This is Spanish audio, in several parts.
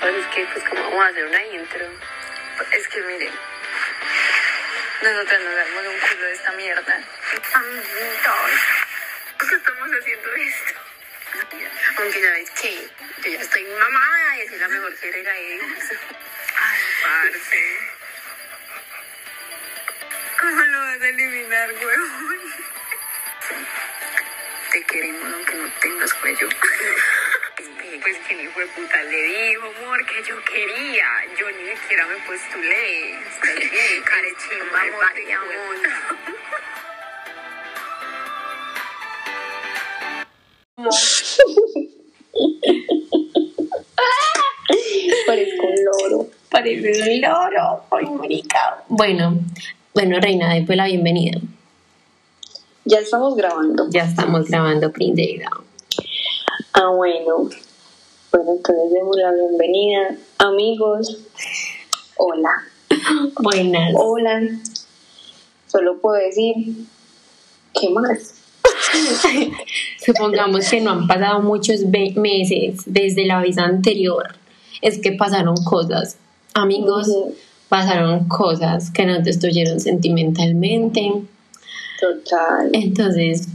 pasa es que, pues, como vamos a hacer una intro. Es que, miren, nosotras nos damos un culo de esta mierda. Amiguitos, ¿por qué estamos haciendo esto? Aunque sabes que yo ya estoy mamada y soy la mejor que era eso. Ay, parce. ¿Cómo lo vas a eliminar, huevón? Te queremos aunque no tengas cuello. Pues que ni fue puta le dijo, amor, que yo quería. Yo ni siquiera me postulé. Carechimba, amor. Parezco un loro. Parece un loro. Ay, marica. Bueno, bueno, Reina, después la bienvenida. Ya estamos grabando. Ya estamos grabando, princesa. Ah, bueno. Bueno, entonces demos la bienvenida. Amigos, hola. Buenas. Hola. Solo puedo decir, ¿qué más? Supongamos que no han pasado muchos meses desde la vez anterior. Es que pasaron cosas. Amigos, pasaron cosas que nos destruyeron sentimentalmente. Total. Entonces,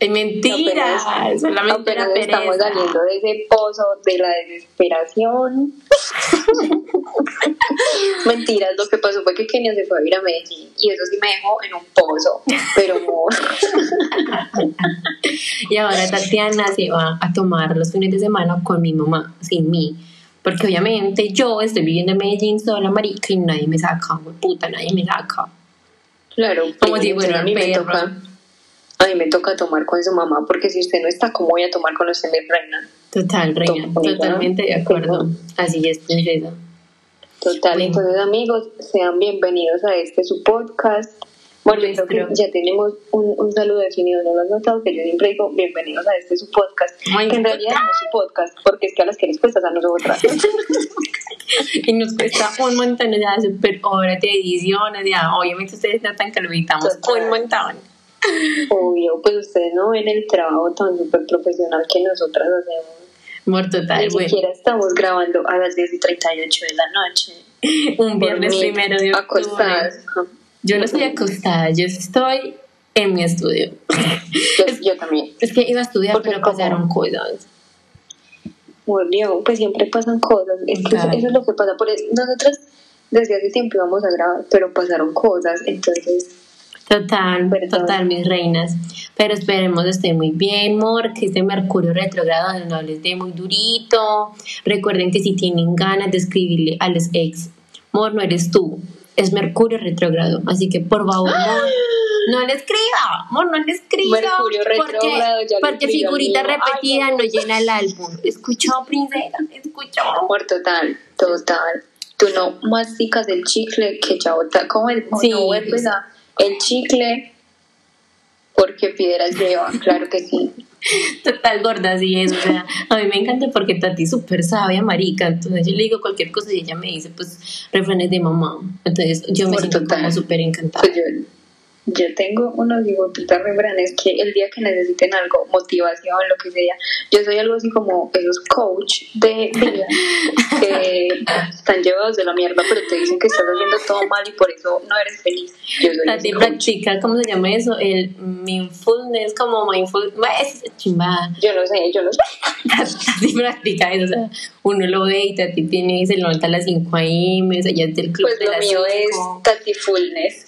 es mentira. Apenas- solamente apenas era estamos saliendo de ese pozo de la desesperación. Mentiras, lo que pasó fue que Kenia se fue a ir a Medellín y eso sí me dejó en un pozo, pero. Y ahora Tatiana se va a tomar los fines de semana con mi mamá, sin mí. Porque obviamente yo estoy viviendo en Medellín sola, marica, y nadie me saca, puta, nadie me saca. Claro, Como pues, si fuera a mí me perro. toca. A mí me toca tomar con su mamá, porque si usted no está, ¿cómo voy a tomar con usted, mi reina? Total, reina, totalmente de acuerdo. Así es, princesa. Total, Bueno. entonces amigos, sean bienvenidos a este su podcast. Bueno, yo creo que ya tenemos un, un saludo definido, ¿no lo has notado? Que yo siempre digo bienvenidos a este su podcast, Ay, que en realidad no es su podcast, porque es que a las que les cuesta a nosotras. Y nos cuesta un montón, o sea, super horas de edición, o sea, obviamente ustedes notan que lo editamos un montón. Obvio, pues ustedes no ven el trabajo tan súper profesional que nosotras hacemos. Amor total, Ni bueno. siquiera estamos grabando a las 10 y 38 de la noche. Un viernes primero de octubre. Acostadas. Yo no estoy acostada, yo estoy en mi estudio. Yo, yo también. Es que iba a estudiar, Porque pero pasaron cosas. Volvió, pues siempre pasan cosas. Es que eso, Claro. eso es lo que pasa. Por eso, nosotras desde hace tiempo íbamos a grabar, pero pasaron cosas. Entonces, Total, Perdón. total, mis reinas. Pero esperemos esté muy bien, amor, que este Mercurio retrógrado no les dé muy durito. Recuerden que si tienen ganas de escribirle a los ex, amor, no eres tú, es Mercurio retrógrado. Así que por favor, amor, no le escriba, amor, no le escriba. Mercurio retrógrado, ya le Porque, porque escribí al figurita. Ay, repetida no. no llena el álbum. ¿Escuchó, princesa? ¿Escuchó? amor total, total. Tú no masticas el chicle que ya bota, como el Sí. no vuelves a el chicle porque piedras lleva, claro que sí. Total gorda, así es. O sea, a mí me encanta porque Tati es súper sabia, marica. Entonces yo le digo cualquier cosa y ella me dice, pues, refranes de mamá. Entonces yo me Por siento total. como súper encantada. Pues yo, yo tengo unos hijueputas refranes que el día que necesiten algo, motivación, lo que sea, yo soy algo así como esos coach de vida que están llevados de la mierda, pero te dicen que estás haciendo todo mal y por eso no eres feliz. Yo soy Tati practica, ¿cómo se llama eso? El mindfulness, como mindful, es chimba. Yo no sé, yo no sé. Tati practica eso, o sea, uno lo ve y Tati tiene, se levanta a las 5 a.m., o sea, ya es del club Pues de lo las mío es 5. tatifulness.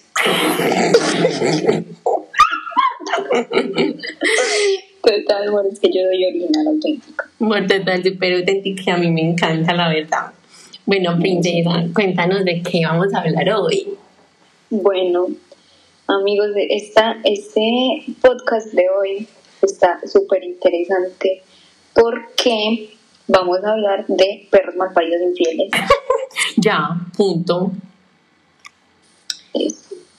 Total, amor, es que yo doy original auténtico. Bueno, total, súper auténtica, a mí me encanta, la verdad. Bueno, princesa, cuéntanos de qué vamos a hablar hoy. Bueno, amigos, de esta, este podcast de hoy está súper interesante porque vamos a hablar de perros malparidos infieles. Ya, punto.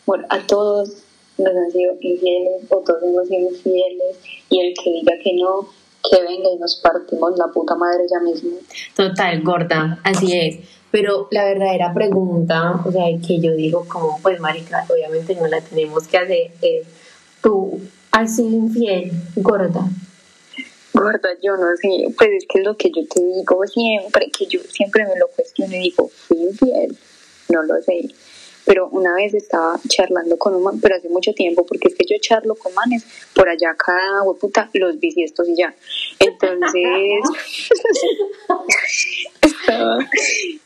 Bueno, a todos nos han sido infieles o todos hemos sido infieles y el que diga que no, que venga y nos partimos la puta madre ya mismo. Total, gorda, así es. Pero la verdadera pregunta, o sea, que yo digo como, pues marica, obviamente no la tenemos que hacer, es, ¿tú has sido infiel, gorda? Gorda, yo no sé, pues es que es lo que yo te digo siempre, que yo siempre me lo cuestiono y digo, fui infiel, no lo sé. Pero una vez estaba charlando con un man, pero hace mucho tiempo, porque es que yo charlo con manes por allá cada hueputa, los bisiestos y ya. Entonces, estaba,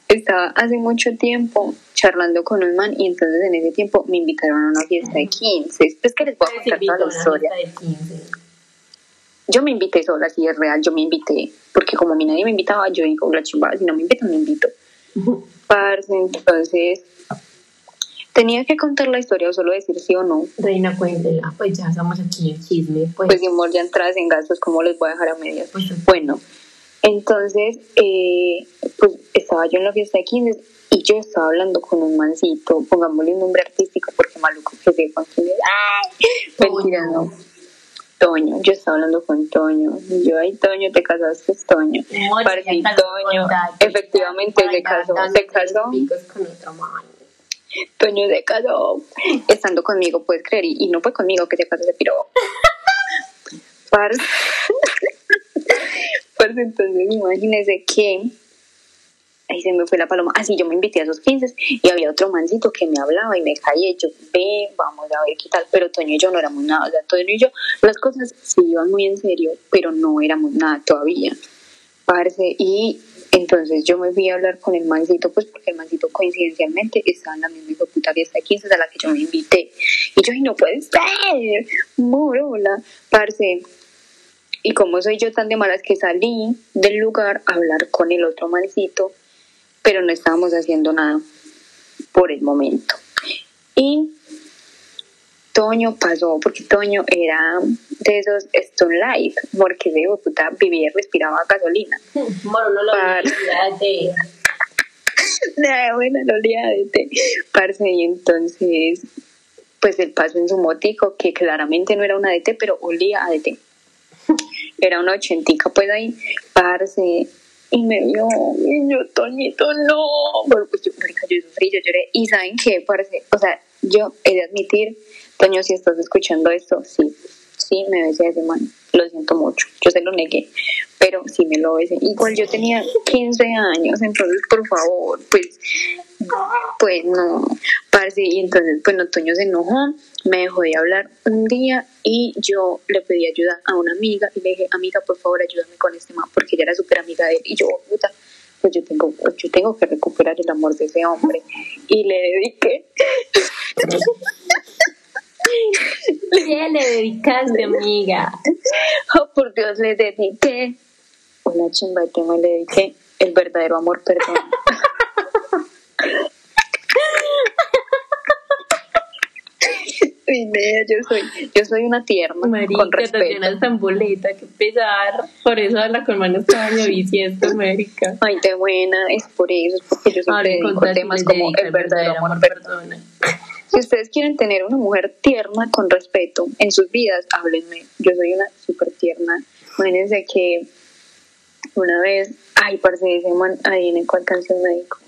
estaba hace mucho tiempo charlando con un man y entonces en ese tiempo me invitaron a una fiesta de 15. Es que les voy a contar toda la historia. Yo me invité sola, si es real, yo me invité, porque como a mí nadie me invitaba, yo digo, la chimbada, si no me invitan, me invito. Parce, entonces, tenía que contar la historia o solo decir sí o no. Reina, cuéntela, pues ya estamos aquí en chisme. Pues, Pues si amor ya entras en gastos, ¿cómo les voy a dejar a medias? Pues, Bueno, entonces, eh, pues estaba yo en la fiesta de 15 y yo estaba hablando con un mancito, pongámosle un nombre artístico porque maluco que sepan quién es. ¡Ay! Mentira, no. Toño, yo estaba hablando con Toño. Y yo, ay, Toño, te casaste, Toño. Casó Toño, efectivamente se casó, se casó. los picos con otro man. Toño se casó estando conmigo, puedes creer, y, y no fue conmigo que se casó, se piró. Parce, parce, entonces imagínese que ahí se me fue la paloma. Así yo me invité a esos 15 y había otro mancito que me hablaba y me caía. y Yo, ve, vamos a ver qué tal. Pero Toño y yo no éramos nada. O sea, Toño y yo, las cosas se iban muy en serio, pero no éramos nada todavía. Parce, y entonces yo me fui a hablar con el mancito, pues porque el mancito coincidencialmente estaba en la misma puta fiesta de 15 a la que yo me invité. Y yo, ay, no puede ser, morola, parce. Y como soy yo tan de malas que salí del lugar a hablar con el otro mancito, pero no estábamos haciendo nada por el momento. Y Toño pasó, porque Toño era de esos Stone Life, porque de puta vivía y respiraba gasolina. Bueno, no lo Par- olvides. Nada, bueno, no olvídate. Parce, y entonces, pues él pasó en su motico, que claramente no era una DT, pero olía a DT. Era una ochentica, pues ahí, parce, y me vio, y yo, Toñito, no. Bueno, pues yo, yo sufrí, yo lloré. Y ¿saben qué, parce? O sea, yo he de admitir, Toño, si estás escuchando esto, sí, sí, me besé ese man. Lo siento mucho, yo se lo negué, pero sí me lo besé. Igual yo tenía 15 años, entonces, por favor, pues, pues no, parce. Y entonces, pues, Toño se enojó, me dejó de hablar un día y yo le pedí ayuda a una amiga y le dije, amiga, por favor, ayúdame con este man, porque ella era súper amiga de él. Y yo, puta, pues yo tengo, yo tengo que recuperar el amor de ese hombre. Y le dediqué. ¿Qué le dedicaste, amiga? Oh, por Dios, le dediqué una chimba de tema le dediqué el verdadero amor, perdón. Yo soy, yo soy una tierna, Marica, con Tatiana respeto. es tan boleta, que pesar. Por eso habla con manos año bisiesto, América. Ay, de buena, es por eso, es porque yo siempre Tati, temas como el verdadero amor, perdón. perdona. Si ustedes quieren tener una mujer tierna con respeto en sus vidas, háblenme. Yo soy una súper tierna. Imagínense que una vez, ay, parce, ese man, ahí en cuál canción me dijo.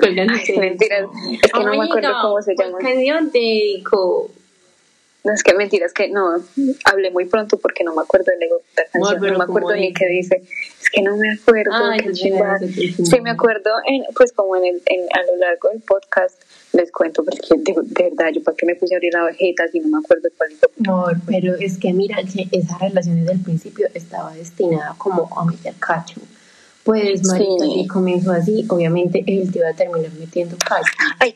Ay, ustedes. mentiras, es que no me acuerdo cómo se ¿cuál llama. canción te dedico? No, es que mentiras, que no, hablé muy pronto porque no me acuerdo de la la canción, no me acuerdo ¿cómo ni dice? qué dice. Es que no me acuerdo, Ay, pues, qué Sí, me acuerdo, en, pues como en el, en, a lo largo del podcast les cuento, porque de, de verdad, yo para qué me puse a abrir la vejeta si no me acuerdo cuál es. Amor, pero es que mira que esa relación desde el principio estaba destinada como a meter cacho. Pues, marica, Sí. si comenzó así, obviamente él te iba a terminar metiendo cacho. Ay,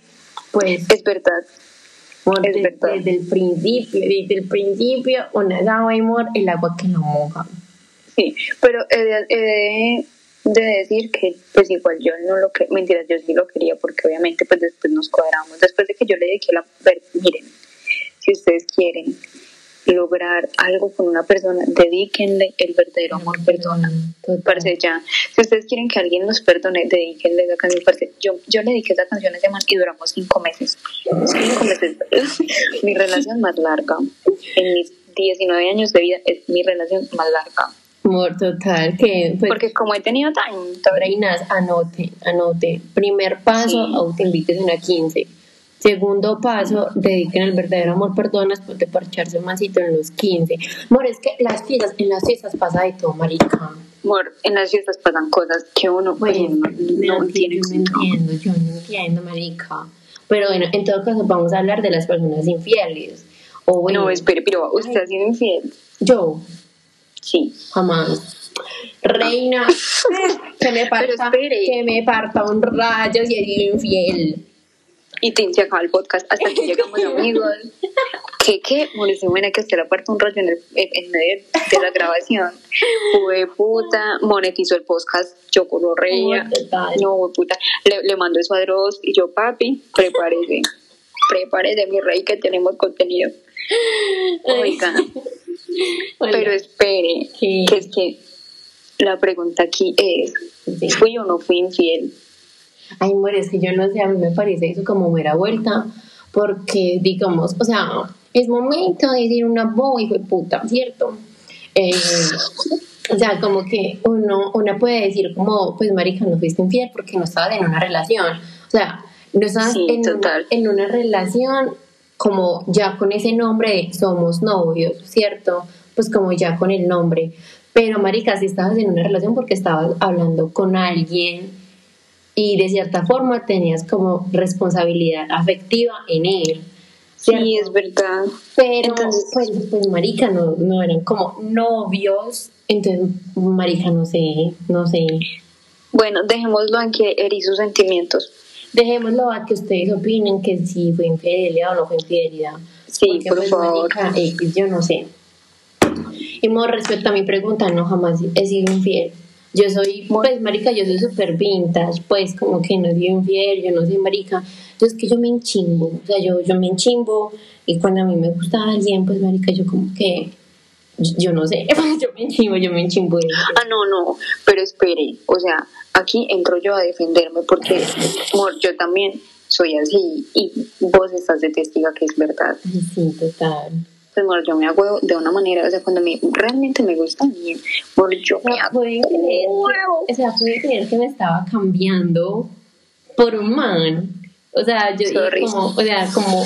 Pues, es verdad. es desde, verdad. desde el principio, desde el principio, una agua, amor, el agua que no moja. Sí, pero he de, he de- de decir que pues igual yo no lo que mentiras, yo sí lo quería porque obviamente pues después nos cuadramos, después de que yo le dediqué la ver, miren, si ustedes quieren lograr algo con una persona, dedíquenle el verdadero amor, perdona. Parce, ya, si ustedes quieren que alguien los perdone, dedíquenle esa canción. Parce, yo, yo le dediqué esa canción a ese man y duramos cinco meses. Cinco meses. mi relación más larga. En mis 19 años de vida es mi relación más larga. Amor, total, que pues, Porque como he tenido tanto, reinas, anote, anote. Primer paso, Sí. autoinvites una 15. Segundo paso, dediquen el verdadero amor perdón después de parcharse un masito en los 15. Amor, es que las fiestas, en las fiestas pasa de todo, marica. Amor, en las fiestas pasan cosas que uno pues, Bueno, no, no tiene yo no entiendo, yo no entiendo, marica. Pero bueno, en todo caso vamos a hablar de las personas infieles. O bueno, No, espere, pero usted ha sido infiel. yo Sí. jamás. Reina, que me parta, que me parta un rayo si he sido infiel. Y te, se acaba el podcast hasta que llegamos amigos. ¿Qué, qué? Mauricio, buena que usted le aparta un rollo en, el, en, en medio de la grabación. Fue puta, monetizó el podcast, yo corro total. No, fue puta. Le, le mando eso a Dross y yo, papi, prepárese. Prepárese, mi rey, que tenemos contenido. Oiga, Hola. pero espere, que es que la pregunta aquí es, Sí. ¿fui o no fui infiel? Ay, amor, es que yo no sé, a mí me parece eso como mera vuelta, porque digamos, o sea, es momento de decir una boba hijo de puta, ¿cierto? Eh, o sea, como que uno, una puede decir como, pues marica, no fuiste infiel porque no estabas en una relación. O sea, no estabas Sí, en, una, total. en una relación como ya con ese nombre de somos novios, ¿cierto? Pues como ya con el nombre. Pero marica, si estabas en una relación porque estabas hablando con alguien y de cierta forma tenías como responsabilidad afectiva en él. ¿cierto? Sí, es verdad. Pero, Entonces- pues, pues, marica, no, no eran como novios. Entonces, marica, no sé, no sé. Bueno, dejémoslo en que herí sus sentimientos. Dejémoslo a que ustedes opinen que si fue infidelidad o no fue infidelidad. Sí, Porque, por pues, favor. X, yo no sé. Y more respecto a mi pregunta, no, jamás he sido infiel. Yo soy, pues, marica, yo soy súper vintage, pues, como que no soy infiel, yo no soy marica. Entonces, que yo me enchimbo, o sea, yo, yo me enchimbo y cuando a mí me gusta alguien, pues, marica, yo como que, yo, yo no sé, yo me enchimbo, yo me enchimbo. Ah, no, no, pero espere, o sea, aquí entro yo a defenderme porque, amor, yo también soy así y vos estás de testiga que es verdad. Sí, total. Pues, amor, yo me hago de una manera, o sea, cuando me, realmente me gusta alguien, amor, yo me hago pueden creer que, o sea, pueden creer que me estaba cambiando por un man. O sea, yo como, o sea, como,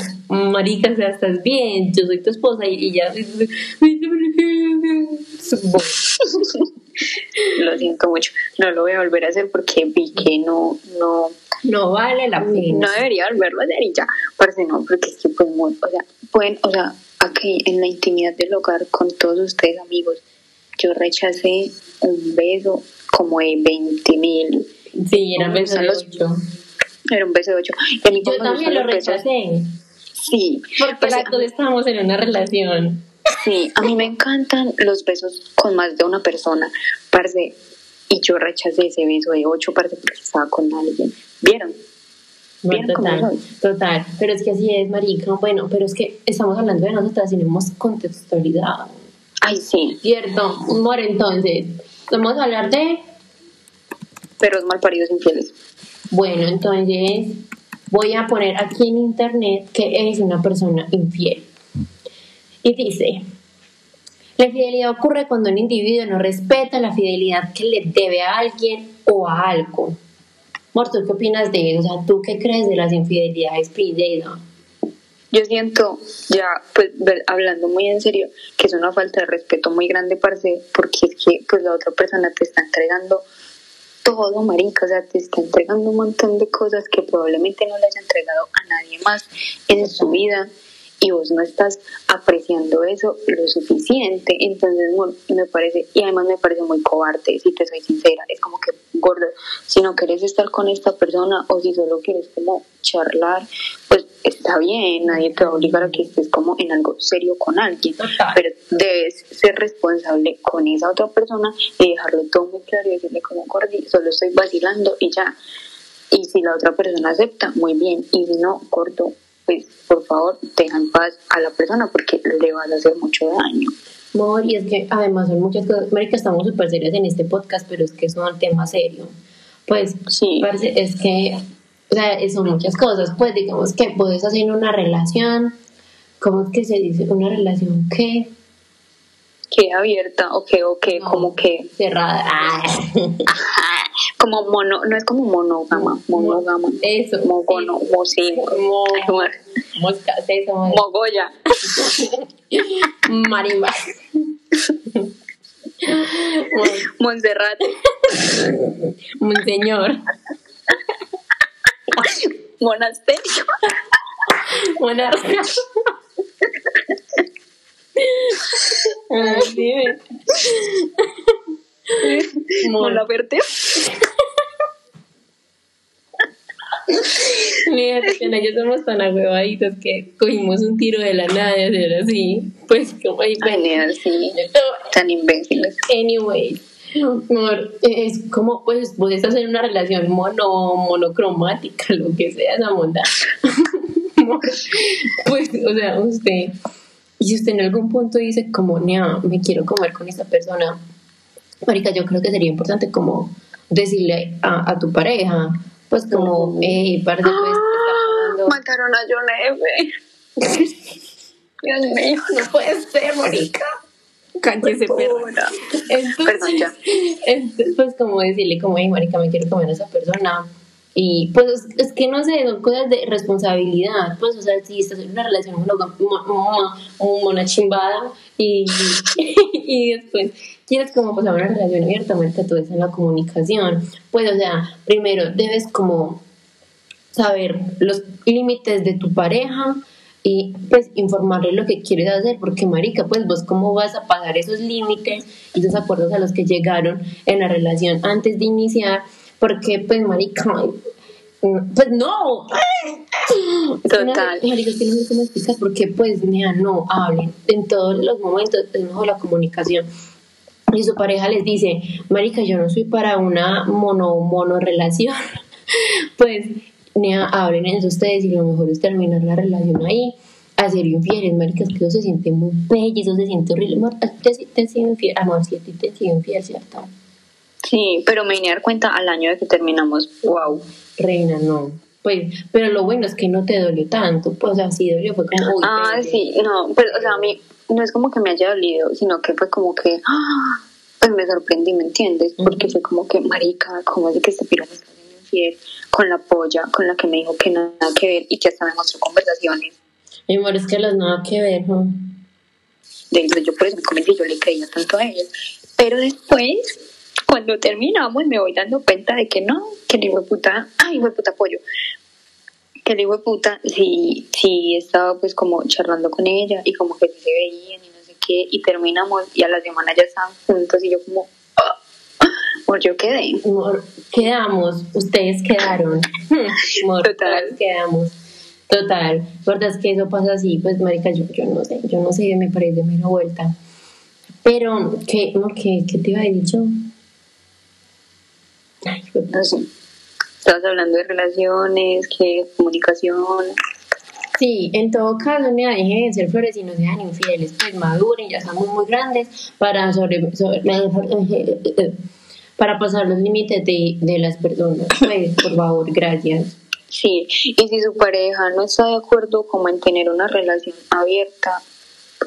marica, o sea, estás bien, yo soy tu esposa y, y ya. lo siento mucho, no lo voy a volver a hacer porque vi que no, no, No vale la pena. no debería volverlo a hacer y ya, parce, no, porque es que pues, muy, o sea, pueden, o sea, aquí en la intimidad del hogar con todos ustedes amigos, yo rechacé un beso como de 20 mil, Sí, era Me beso de gustan los- ocho. era un beso de ocho. Y a mí Yo como me también lo besos- rechacé. Sí, Porque las dos estábamos en una relación. Sí, a mí me encantan los besos con más de una persona, parce, y yo rechacé ese beso de ocho, parce, porque estaba con alguien, ¿vieron? No, Bien, como total, total. Pero es que así es, marica. Bueno, pero es que estamos hablando de nosotras y no hemos contextualizado. Ay, sí, Cierto, amor, entonces, vamos a hablar de perros malparidos infieles. Bueno, entonces voy a poner aquí en internet que es una persona infiel. Y dice, la infidelidad ocurre cuando un individuo no respeta la fidelidad que le debe a alguien o a algo. Amor, ¿tú qué opinas de eso? O sea, ¿tú qué crees de las infidelidades, Pineda? Yo siento, ya pues hablando muy en serio, que es una falta de respeto muy grande, parce, porque es que pues la otra persona te está entregando todo, marica, o sea, te está entregando un montón de cosas que probablemente no le haya entregado a nadie más en su vida y vos no estás apreciando eso lo suficiente, entonces me parece, y además me parece muy cobarde, si te soy sincera, es como que, gordo, si no quieres estar con esta persona o si solo quieres como charlar, pues está bien, nadie te va a obligar a que estés como en algo serio con alguien, Total. pero debes ser responsable con esa otra persona y dejarlo todo muy claro y decirle como gordi, solo estoy vacilando y ya. Y si la otra persona acepta, muy bien. Y si no, corto, pues por favor, deja en paz a la persona porque le vas a hacer mucho daño. Amor, y es que además son muchas cosas. Marica, estamos súper serios en este podcast, pero es que es un tema serio. Pues, Sí. parce, es que, o sea, son muchas cosas. Pues, digamos que puedes hacer una relación, ¿cómo es que se dice? Una relación que Que abierta o que, o que, como que. cerrada. Ah. Como mono, no es como monógama, monógama. Eso. Mogono, sí. Mo, mosca, sésamo. Mogoya. Marimba. Monserrate. Monseñor. Monasterio. Monarca. Ay, dime. Mona verde. Mira, Tatiana, yo somos tan agüevaditos que cogimos un tiro de la nada de hacer así. Pues como ahí Genial, sí. Tan imbéciles. Anyway, amor, es como pues puedes hacer una relación mono, monocromática, lo que sea esa monda. Pues, o sea, usted, y usted en algún punto dice como, me quiero comer con esta persona, Marica, yo creo que sería importante como decirle a, a tu pareja, pues como, hey, parce, pues, ¿qué está pasando? Mataron a John F. Dios mío. No puede ser, marica. Cállese. Entonces, Perdón, ya. entonces, pues como decirle como, hey, marica, me quiero comer a esa persona. Y pues es, que no sé, son cosas de responsabilidad. Pues, o sea, si estás en una relación mo- mona chimbada y, y después quieres como pasar una relación abiertamente, todo es en la comunicación. Pues, o sea, primero debes como saber los límites de tu pareja y pues informarle lo que quieres hacer, porque marica, pues vos cómo vas a pagar esos límites y esos acuerdos a los que llegaron en la relación antes de iniciar, porque pues marica, pues no. Total. Marica, es que no sé cómo explicar, porque pues mira, no hablen en todos los momentos, es mejor la comunicación. Y su pareja les dice, marica, yo no soy para una mono, mono relación. pues, nea, hablen entre ustedes y lo mejor es terminar la relación ahí. A ser infieles, marica, es que eso se siente muy bello, eso se siente horrible. Amor, ¿a ti te, te sido infiel? Amor, si a ti te sido infiel, ¿cierto? Sí, pero me vine a dar cuenta al año de que terminamos. Wow. Reina, no. Pues, pero lo bueno es que no te dolió tanto. Pues, o sea, sí dolió, fue como. uy, Ah, sí, no, pero, o sea, a mí no es como que me haya dolido, sino que fue como que, ¡ah! pues me sorprendí, ¿me entiendes? Porque fue como que, marica, ¿cómo es de que este piro me está infiel con la polla, con la que me dijo que nada que ver y que hasta me mostró conversaciones? Mi amor, es que las nada que ver, ¿no? De hecho, yo por eso me convencí, yo le creía tanto a ella. Pero después, cuando terminamos, me voy dando cuenta de que no, que de puta, ay, puta pollo, que el hijo de puta sí, sí estaba pues como charlando con ella y como que se veían y no sé qué, y terminamos y a la semana ya estaban juntos y yo como, ah, pues yo quedé. Amor, quedamos, ustedes quedaron. Amor, Total. quedamos. Total. verdad es que eso pasa así, pues marica, yo, yo no sé, yo no sé, me parece mera vuelta. Pero, ¿qué, no, ¿qué, qué te iba a decir yo? Ay, No sé. Estabas hablando de relaciones, que comunicación. Sí, en todo caso, mira, dejen de ser flores y no sean infieles, pues maduren, ya estamos muy grandes para sobre, sobre- para pasar los límites de, de las personas. Pues, por favor, gracias. Sí, y si su pareja no está de acuerdo como en tener una relación abierta,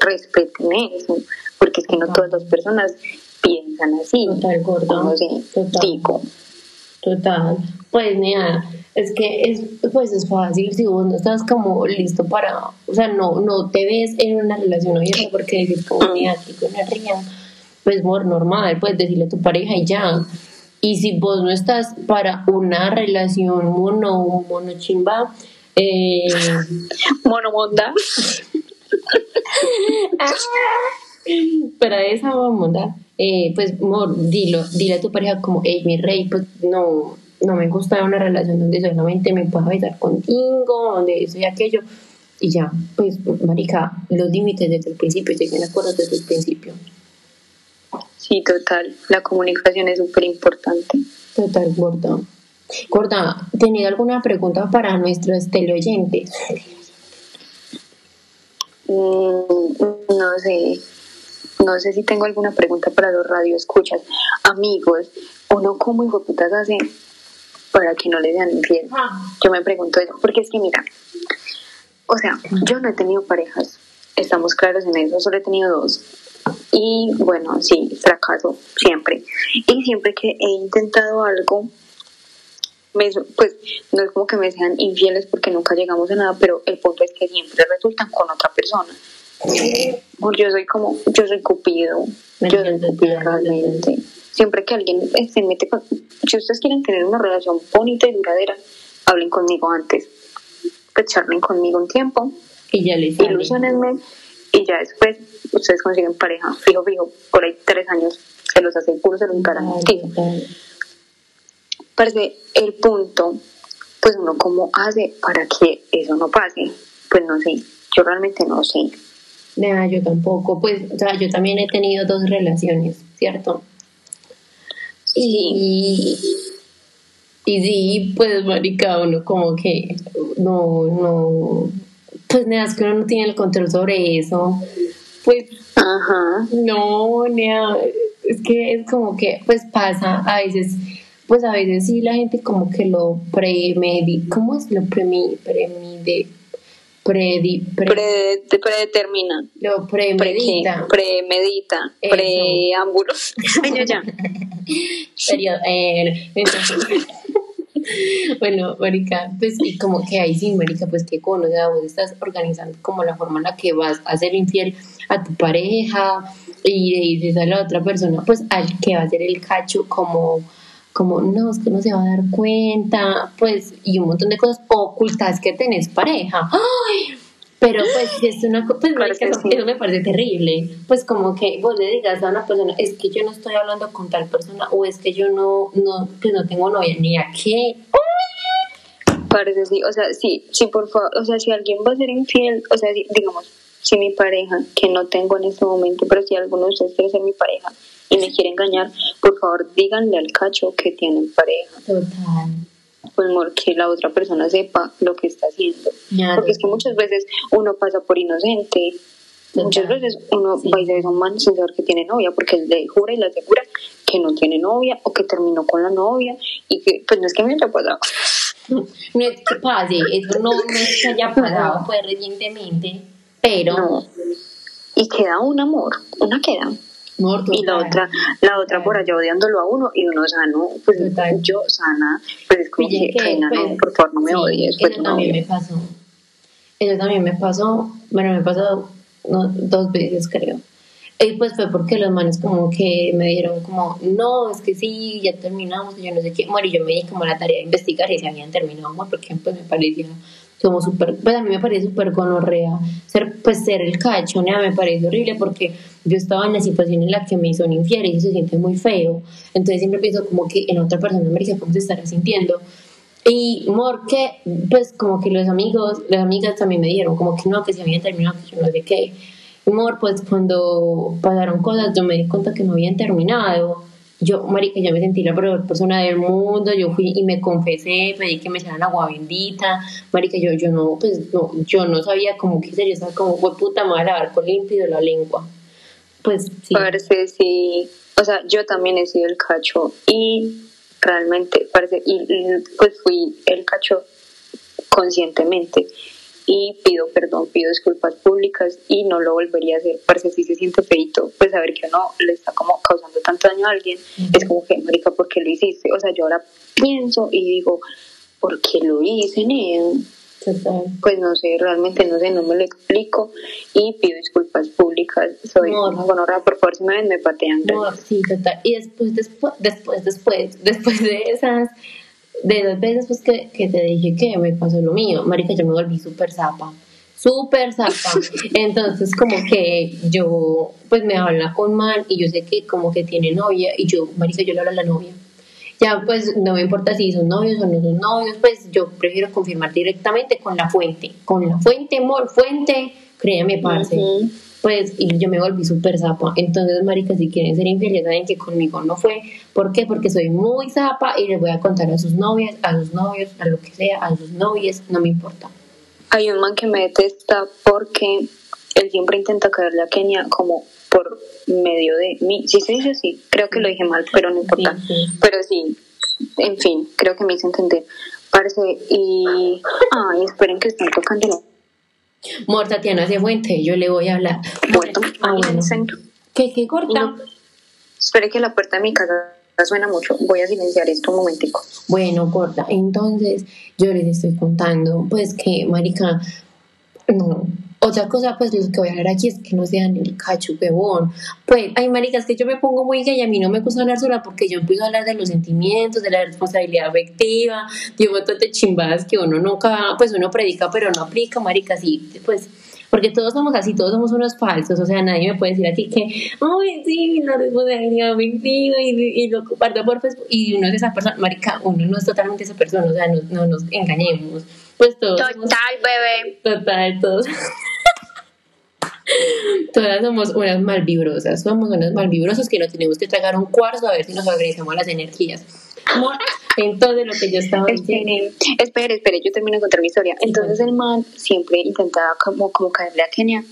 respeten eso, porque es que no todas las personas piensan así. Total, gordo. Como Total. Total. Pues mira, es que es, pues es fácil si vos no estás como listo para, o sea, no, no te ves en una relación abierta porque dices como mira, aquí con río, pues amor, normal, puedes decirle a tu pareja y ya. Y si vos no estás para una relación mono, mono chimba, eh, Monomonda. para esa onda, eh, pues amor, dilo, dile a tu pareja como, hey, mi rey, pues no, no me gusta una relación donde solamente me pueda besar contigo, donde eso y aquello, y ya, pues, marica, los límites desde el principio, lleguen a acuerdos desde el principio. Sí, total. La comunicación es súper importante. Total, gorda. Gorda, ¿tenés alguna pregunta para nuestros teleoyentes? Mm, no sé. No sé si tengo alguna pregunta para los radioescuchas. Amigos, uno como hijo putas hace para que no le sean infiel. Yo me pregunto eso, porque es que mira, o sea, yo no he tenido parejas, estamos claros en eso, solo he tenido dos. Y bueno, sí, fracaso siempre. Y siempre que he intentado algo, me, pues no es como que me sean infieles porque nunca llegamos a nada, pero el punto es que siempre resultan con otra persona. Yo soy como, yo soy cupido, yo soy cupido realmente. Siempre que alguien se mete con, si ustedes quieren tener una relación bonita y duradera, hablen conmigo antes, pues charlen conmigo un tiempo, Y ya les ilusionenme y ya después ustedes consiguen pareja, fijo, fijo, por ahí tres años, se los aseguro, se los garantizo. Parece el punto, pues uno cómo hace para que eso no pase, pues no sé, yo realmente no sé. Nada, yo tampoco. Pues, o sea, yo también he tenido dos relaciones, ¿cierto? Y, y sí, pues, marica, uno como que no, no, pues nada, es que uno no tiene el control sobre eso. Pues, Ajá. no, nea, es que es como que, pues pasa a veces, pues a veces sí la gente como que lo premedi, ¿cómo es lo premi, premide? Predi, pre- Pre- predetermina, lo pre premedita. premedita. Ay, ya, ya. Eh, entonces- bueno, marica, pues y como que ahí sí, marica, pues que con, o sea, vos estás organizando como la forma en la que vas a ser infiel a tu pareja y le dices a la otra persona, pues al que va a ser el cacho como como no, es que no se va a dar cuenta, pues, y un montón de cosas ocultas que tenés pareja. ¡Ay! Pero pues si es una cosa, pues marica, Parece eso, sí. eso me parece terrible. Pues como que vos le digas a una persona, es que yo no estoy hablando con tal persona, o es que yo no, no, pues no tengo novia, ni a qué. Parece sí, o sea, sí, sí, por favor, o sea, si alguien va a ser infiel, o sea, si- digamos, si mi pareja, que no tengo en este momento, pero si alguno de ustedes quiere ser mi pareja y me quiere engañar, por favor díganle al cacho que tienen pareja, Total. pues mor- que la otra persona sepa lo que está haciendo. Porque es que muchas veces uno pasa por inocente, Total. muchas veces uno Sí. va y se a un man sin saber que tiene novia, porque él le jura y le asegura que no tiene novia o que terminó con la novia y que, pues no es que me haya pasado. No es que pase, eso no, que haya pasado pues recientemente, pero No. Y queda un amor, una queda. Amor, Y la otra, la otra por allá odiándolo a uno y uno sano, pues Total. yo sana, pues es como Pille que, no, pues, por favor no me sí, odies, pues eso no también odies. me pasó. Eso también me pasó, bueno, me pasó no, dos veces creo. Y pues fue porque los manes como que me dieron como, no, es que sí, ya terminamos, y yo no sé qué. Bueno, y yo me di como la tarea de investigar y se habían terminado, amor, porque pues me parecía como súper, pues a mí me parece súper gonorrea ser, pues ser el cacho, nea, me parece horrible porque yo estaba en la situación en la que me son infiel y eso se siente muy feo. Entonces siempre pienso como que en otra persona me dice cómo se estará sintiendo. Y mor que, pues como que los amigos, las amigas también me dijeron como que no, que se habían terminado, que yo no sé qué. Y mor, pues cuando pasaron cosas, yo me di cuenta que no habían terminado. Yo, marica, yo me sentí la peor persona del mundo, yo fui y me confesé, pedí que me echaran agua bendita, marica, yo, yo no, pues no, yo no sabía como qué hacer, yo estaba como, fue puta, me voy lavar con límpido la lengua. Pues sí, Parece sí, o sea, yo también he sido el cacho y realmente parece, y, pues fui el cacho conscientemente y pido perdón, pido disculpas públicas y no lo volvería a hacer, parece si se siente feito, pues saber que uno le está como causando tanto daño a alguien, es como que, marica, ¿por qué lo hiciste? O sea, yo ahora pienso y digo, ¿por qué lo hice, Neo? Pues no sé, realmente no sé, no me lo explico y pido disculpas públicas. Soy No. una gonorrea, por favor, si me ven, me patean. No, sí, total. Y después, después, después, después, después de esas, de dos veces pues que, que te dije que me pasó lo mío, marica, yo me volví súper zapa, súper zapa. Entonces como que yo, pues me habla con man y yo sé que como que tiene novia y yo, marica, yo le hablo a la novia. Ya pues no me importa si son novios o no son novios, pues yo prefiero confirmar directamente con la fuente, con la fuente, amor, fuente, créeme, parce. Pues y yo me volví súper zapa. Entonces, marica, si quieren ser infieles, saben que conmigo no fue. ¿Por qué? Porque soy muy zapa y les voy a contar a sus novias, a sus novios, a lo que sea, a sus novias, no me importa. Hay un man que me detesta porque él siempre intenta caerle a Kenia como por medio de mí. Si se dice así, creo que lo dije mal, pero no importa. Sí, sí. Pero sí, en fin, creo que me hice entender. Parece, y. Ay, esperen que están tocando la Mor, Tatiana se fuente, yo le voy a hablar. puerta. Ah, bueno. ¿Qué, qué corta? No. Espere que la puerta de mi casa suena mucho. Voy a silenciar esto un momentico. Bueno, corta. Entonces, yo les estoy contando, pues que, marica, no. Otra cosa, pues lo que voy a hablar aquí es que no sean el cacho, huevón. Pues, ay, marica, es que yo me pongo muy gay y a mí no me gusta hablar sola porque yo empiezo a hablar de los sentimientos, de la responsabilidad afectiva, de un montón de chimbadas que uno nunca, pues uno predica pero no aplica, marica, sí, pues porque todos somos así, todos somos unos falsos, o sea, nadie me puede decir aquí que, ay, sí, la responsabilidad afectiva y, y lo comparto por Facebook, y uno es esa persona, marica, uno no es totalmente esa persona, o sea, no, no nos engañemos, pues todos Total, somos- bebé. Total, todos. Todas somos unas malvibrosas, somos unas malvibrosas que no tenemos que tragar un cuarzo a ver si nos agregamos las energías. Entonces, lo que yo estaba diciendo. Espere, espere, yo termino de contar mi historia. Entonces el man siempre intentaba como, como caerle a Kenia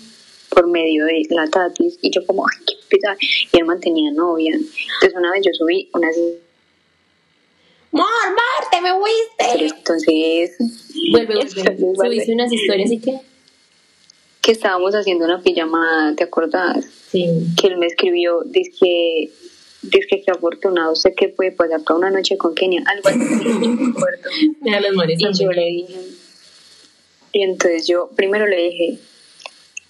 por medio de la tatis y yo como, ay, qué pesar. Y el man tenía novia. Entonces una vez yo subí una ¡Mor, Marte, me fuiste! entonces Vuelve, vuelve. Subiste unas historias y qué? que estábamos haciendo una pijamada, ¿te acordás? Sí. Que él me escribió, dice que dice que afortunado sé que puede pasar toda una noche con Kenia, algo así, me. Mira los Y yo le dije, y entonces yo primero le dije,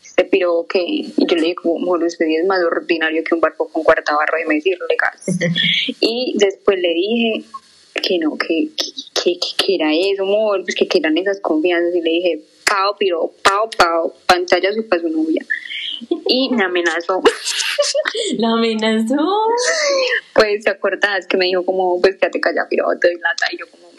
este piro que, y yo le dije, como, "Amor, usted es más ordinario que un barco con cuarta barra de decirle gas. y después le dije que no, que, que, que, que era eso, amor, pues que, eran esas confianzas, y le dije, pao, piro, pao, pao, pantalla su para su novia. Y me amenazó. La amenazó. Pues, ¿te acordás que me dijo como, pues, quédate callada, piro, te doy lata? Y yo como,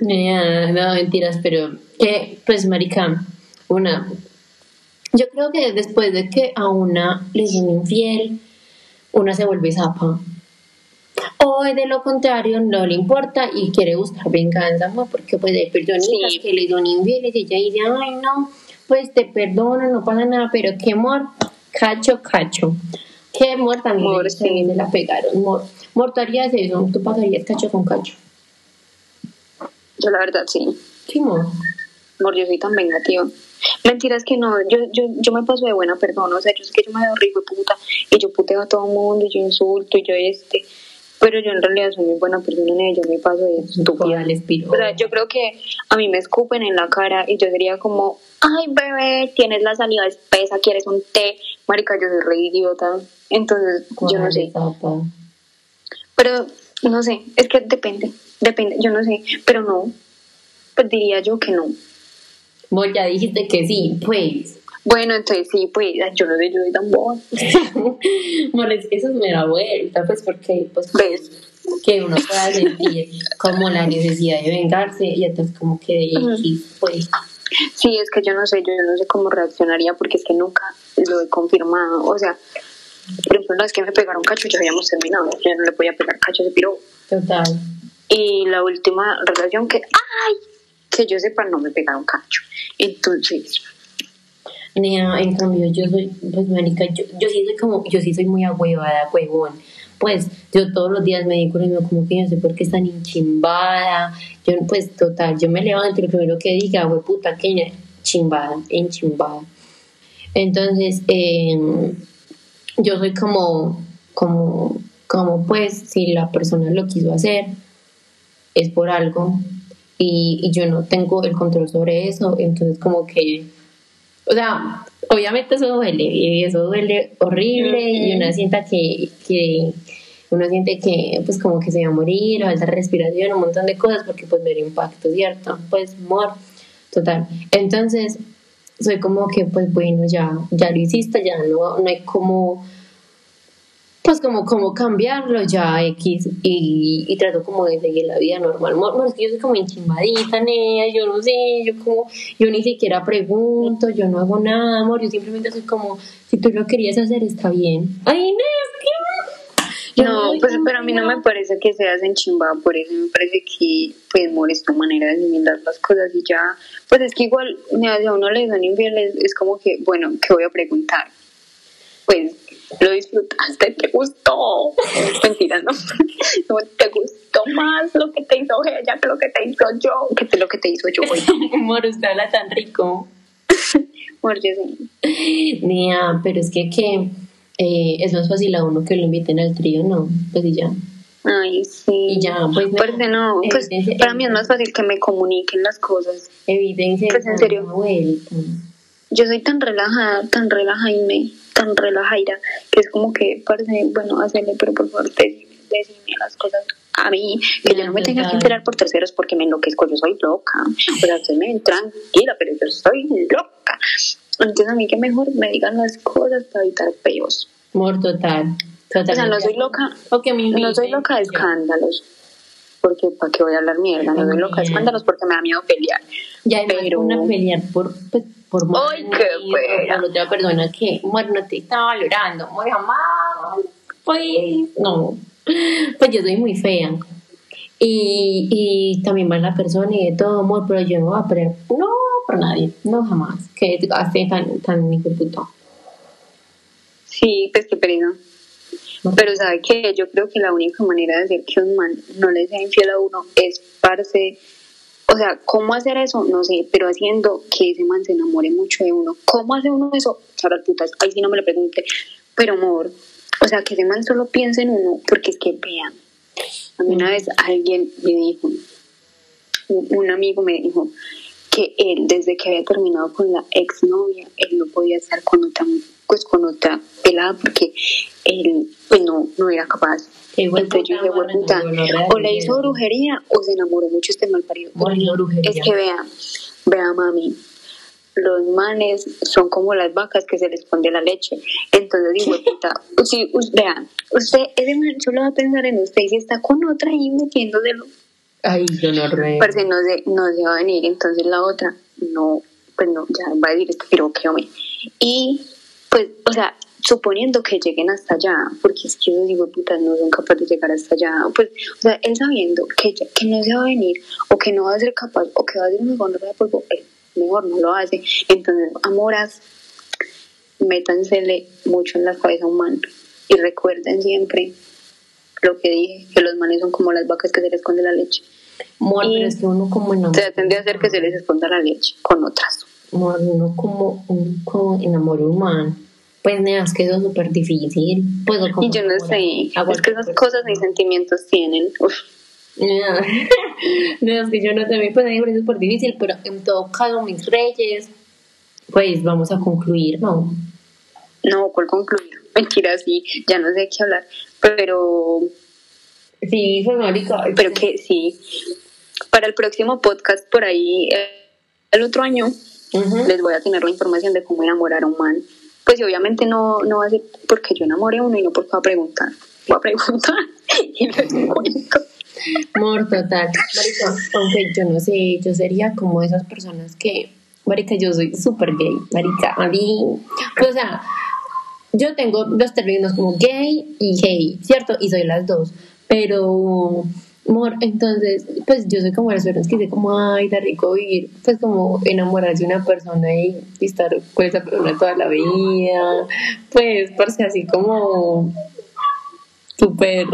Ya, no, mentiras, pero que, pues, marica, una. Yo creo que después de que a una le son infiel, una se vuelve zapa. O de lo contrario, no le importa y quiere buscar venganza, amor, porque pues hay personitas Sí. que le son infieles y ella dice, ay, no, pues te perdono, no pasa nada, pero qué amor, cacho, cacho. Qué amor también, Amor, le- sí. se la pegaron, ¿tú harías eso? ¿Tú pagarías cacho con cacho? yo la verdad sí. Sí, amor. Amor, yo soy tan vengativa. Mentiras que no, yo, yo, yo me paso de buena perdón, o sea, yo sé que yo me veo rico y puta, y yo puteo a todo el mundo, y yo insulto, y yo este, pero yo en realidad soy muy buena persona, y yo me paso de estúpida. O sea, yo creo que a mí me escupen en la cara y yo sería como, ay bebé, tienes la saliva espesa, quieres un té, marica, yo soy re idiota. Entonces, yo no sé. Zapa. Pero, no sé, es que depende, depende, yo no sé, pero no, pues diría yo que no. Vos ya dijiste que sí, pues. Bueno, entonces sí, pues yo no sé, yo soy tan boba. Bueno, es que eso me da vuelta, pues porque pues, ¿Ves? que uno pueda sentir como la necesidad de vengarse y entonces como que de X, pues. Sí, es que yo no sé, yo no sé cómo reaccionaría porque es que nunca lo he confirmado. O sea, por ejemplo, la vez que me pegaron cacho ya habíamos terminado. Yo no le podía pegar cacho de piro. Total. Y la última relación que, ay, que yo sepa, no me pegaron cacho. Entonces, en cambio, yo soy, pues, marica, yo, yo sí soy como, yo sí soy muy ahuevada, huevón. Pues, yo todos los días me digo como que no sé por qué es tan enchimbada. Yo, pues, total, yo me levanto y lo primero que diga, puta, que chimbada, enchimbada. Entonces, eh, yo soy como, como, como, pues, si la persona lo quiso hacer, es por algo. Y, y yo no tengo el control sobre eso, entonces como que o sea, obviamente eso duele, y eso duele horrible, y uno sienta que, que uno siente que pues como que se va a morir, o alta respiración, un montón de cosas, porque pues me dio impacto, ¿cierto? Pues amor, total. Entonces, soy como que pues bueno, ya, ya lo hiciste, ya no, no hay como pues como, como cambiarlo ya X y, y trato como de seguir la vida normal. Amor, es que yo soy como enchimbadita, nea, yo no sé, yo como, yo ni siquiera pregunto, yo no hago nada, amor, yo simplemente soy como, si tú lo querías hacer, está bien. Ay, que... yo no, soy pues pero a mí no me parece que seas enchimbada, por eso me parece que, pues, amor, es tu manera de mirar las cosas y ya. Pues es que igual, mira, si a uno le son infieles, es como que, bueno, ¿qué voy a preguntar? Pues, lo disfrutaste, te gustó. Mentira, no. No, te gustó más lo que te hizo ella que lo que te hizo yo, que lo que te hizo yo. güey. Amor, usted habla tan rico. Amor, yo sí. Nia, pero es que, que eh, es más fácil a uno que lo inviten al trío, ¿no? Pues y ya. Ay, sí. Y ya, pues nada, Parce, no, pues para mí es más fácil que me comuniquen las cosas. Evidencia Pues, en serio. vuelta. Yo soy tan relajada, tan relajaime, tan relajada, que es como que, parece, bueno, hacerle, pero por favor, decime, decime las cosas a mí, que yo no me tenga que enterar por terceros porque me enloquezco, yo soy loca. O sea, ustedes me ven tranquila, pero yo soy loca. Entonces a mí que mejor me digan las cosas para evitar peos. Amor total. O sea, no soy loca, no soy loca de escándalos. Porque, ¿para qué voy a hablar mierda? No soy loca escándalos porque me da miedo pelear. Ya además Pero- una pelear por, pues, por Ay, qué por otra persona que, bueno, no te está valorando, muy jamás, pues, no, pues yo soy muy fea. Y, y también va la persona y de todo amor, pero yo no voy a pelear, no, por nadie, no jamás, que hace tan, tan puta. Sí, pues qué pereza. Pero sabe que yo creo que la única manera de hacer que un man no le sea infiel a uno es parce, o sea, ¿cómo hacer eso? No sé, pero haciendo que ese man se enamore mucho de uno. ¿Cómo hace uno eso? Ahora putas, ahí sí no me lo pregunte. Pero amor, o sea, que ese man solo piense en uno, porque es que vean. A mí una vez alguien me dijo, un, un amigo me dijo que él desde que había terminado con la exnovia, él no podía estar con otra, pues con otra pelada porque él pues no, no era capaz. Entonces yo dije, bueno, puta, o le hizo brujería o se enamoró mucho este mal parido. Es que vea, vea mami, los manes son como las vacas que se les esconde la leche. Entonces digo, puta, si, vea, usted, ese man solo va a pensar en usted y si está con otra ahí metiéndoselo Ay, yo no re. parce no se, no se va a venir, entonces la otra no, pues no, ya va a decir este pero que hombre. Y pues, o sea, suponiendo que lleguen hasta allá, porque es que esos hijos de putas no son capaces de llegar hasta allá, pues, o sea, él sabiendo que, ya- que no se va a venir, o que no va a ser capaz, o que va a ser una gonorrea, pues él mejor no lo hace. Entonces, amoras, métansele mucho en la cabeza humana y recuerden siempre lo que dije, que los manes son como las vacas que se les esconde la leche. Amor, y- pero es que uno como no. O sea, tendría a ser que se les esconda la leche con otras. Uno como, uno como enamora un man. Pues nada, es que eso es súper difícil. Pues, Y yo no sé, a es que esas cosas ni sentimientos tienen. Uf. No, no, es que yo no también pues parece súper difícil, pero en todo caso, mis reyes, pues vamos a concluir, ¿no? No, ¿cuál concluir? Mentira, sí, ya no sé qué hablar. Pero, Sí, marica. pero que sí, para el próximo podcast por ahí, eh, el otro año, Les voy a tener la información de cómo enamorar a un man. Pues y obviamente no, no va a ser porque yo enamoré a uno y no porque va a preguntar. Voy a preguntar y les cuento. Amor total. Marica, aunque yo no sé, yo sería como esas personas que, marica, yo soy súper gay, marica, a mí, pues, o sea, yo tengo los términos como gay y gay, ¿cierto? Y soy las dos, pero, amor, entonces, pues yo soy como las personas que dice como, ay, da rico vivir, pues como enamorarse de una persona y, estar con esa persona toda la vida, pues, parce, así como súper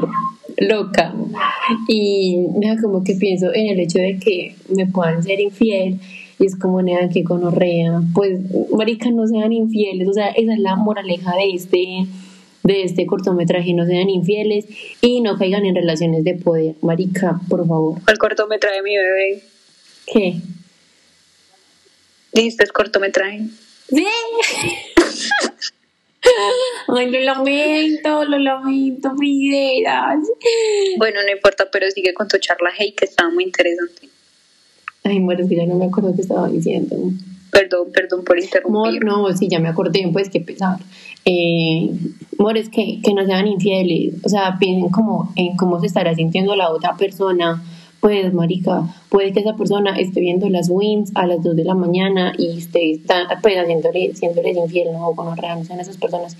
loca. Y nada como que pienso en el hecho de que me puedan ser infiel y es como nada que gonorrea pues marica no sean infieles o sea esa es la moraleja de este de este cortometraje no sean infieles y no caigan en relaciones de poder marica por favor ¿Cuál cortometraje de mi bebé? ¿qué? Dijiste es cortometraje. ¡Sí! Ay, lo lamento, lo lamento, videras. Bueno, no importa, pero sigue con tu charla, hey, que estaba muy interesante. Ay, muero, es que ya no me acuerdo qué estaba diciendo. Perdón, perdón por interrumpir. Mor, no, sí, ya me acordé, pues qué pesar. Eh, Mor, es que, que no sean infieles, o sea, piensen como en cómo se estará sintiendo la otra persona. Pues, marica, puede que esa persona esté viendo las wins a las 2 de la mañana y está pues, haciéndole, siéndoles infiel, no, bueno, no sean esas personas.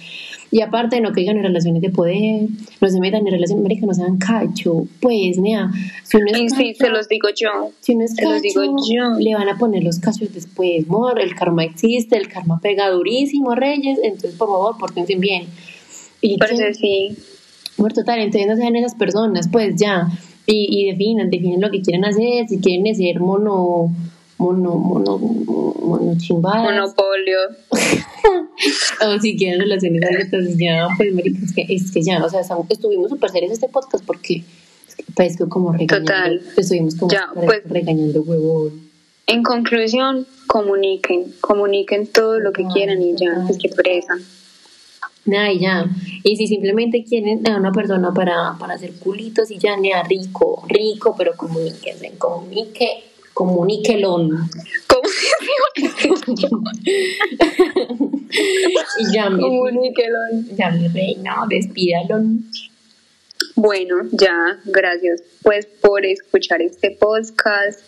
Y aparte, no caigan en relaciones de poder, no se metan en relaciones, marica, no sean cacho. Pues, nea, si uno es Y sí, cacho- se los digo yo. si uno es Se los digo cacho, yo. le van a poner los cachos después, mor, el karma existe, el karma pega durísimo, reyes, entonces por favor, pórtense bien. Y Parece que- sí. Amor, total, entonces no sean esas personas, pues ya, y, y definan, definan lo que quieren hacer, si quieren ser mono, mono, mono, mono chimbadas. Monopolio. o si quieren relaciones abiertas, ya, pues, marica, es que, es que ya, o sea, estuvimos súper serios este podcast porque, pues, que como regañando, Total. estuvimos como Ya, pues. regañando huevón. En conclusión, comuniquen, comuniquen todo lo que quieran y ya, total. pues que presa. Nada, y ya. Y si simplemente quieren a una persona para, para hacer culitos y ya, nea, rico, rico, pero comuníquense, comunique, comuníquelon. ¿Cómo y ya, mi, Comuníquelo. ya, mi reina, despídalo. Bueno, ya, gracias pues por escuchar este podcast.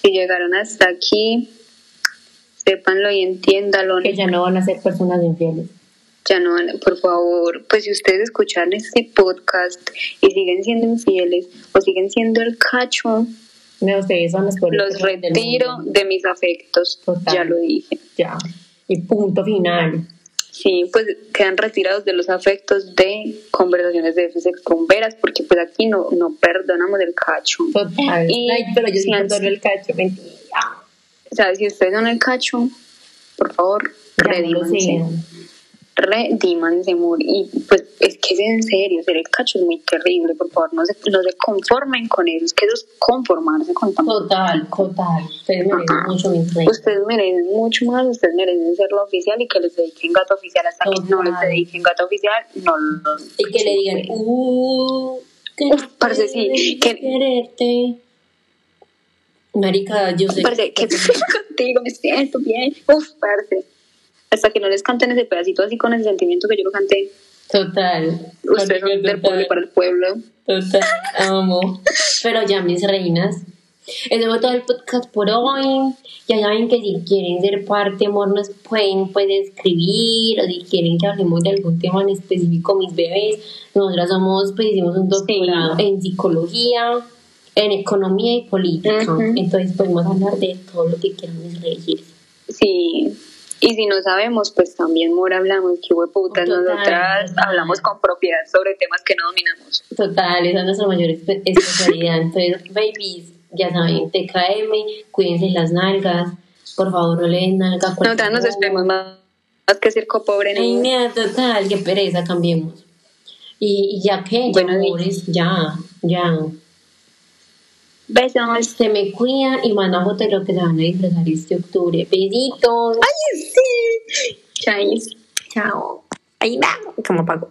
Si llegaron hasta aquí, sépanlo y entiéndalo. Que ya no van a ser personas infieles. Ya no, por favor, pues si ustedes escuchan este podcast y siguen siendo infieles o siguen siendo el cacho, No, ustedes son los los retiro de mis afectos. Total. Ya lo dije. Ya. Y punto final. Sí, pues quedan retirados de los afectos de conversaciones de sexo rumberas, porque pues aquí no, no perdonamos el cacho. Total. Y Ay, pero yo sí perdono el cacho, mentira. O sea, si ustedes son el cacho, por favor, redímanse. Redímanse, amor. Y pues es que es en serio, ser el cacho es muy terrible, por favor, no se, no se conformen con eso, es que eso es conformarse con tan Total, total. Ustedes merecen Ajá. mucho reinas. Ustedes merecen mucho más, ustedes merecen ser lo oficial y que les dediquen gato oficial hasta que no les dediquen gato oficial, no los... Y que le digan, uh, que Uf, parce, sí, que- quererte. Marica, yo sé. Parce, que contigo me siento bien. Uf, parce. Hasta que no les canten ese pedacito así con ese sentimiento que yo lo canté. Total. Ustedes son del pueblo para el pueblo. Total, amo. Pero ya, mis reinas. Eso fue todo el podcast por hoy. Ya saben que si quieren ser parte, amor, nos pueden, pueden escribir. O si quieren que hablemos de algún tema en específico, mis bebés. Nosotras somos, pues hicimos un doctorado en psicología, en economía y política. Entonces podemos hablar de todo lo que quieran mis reyes. Sí. Y si no sabemos, pues también, Mora, hablamos. Que putas, Total, nosotras total. hablamos con propiedad sobre temas que no dominamos. Total, esa es nuestra mayor espe- especialidad. Entonces, babies, ya saben, TKM, cuídense las nalgas. Por favor, no le den nalga. a cualquier Nosotras nos esperemos más, más que circo pobre. Ay, ¿no? mira, total, qué pereza, cambiemos. Y, y ya que, ya, Bueno, amores, ya, ya. Besos. Se me cuidan y de lo que se van a disfrazar este octubre. Besitos. Ay, sí. Chais. Chao. Ahí va, como pago.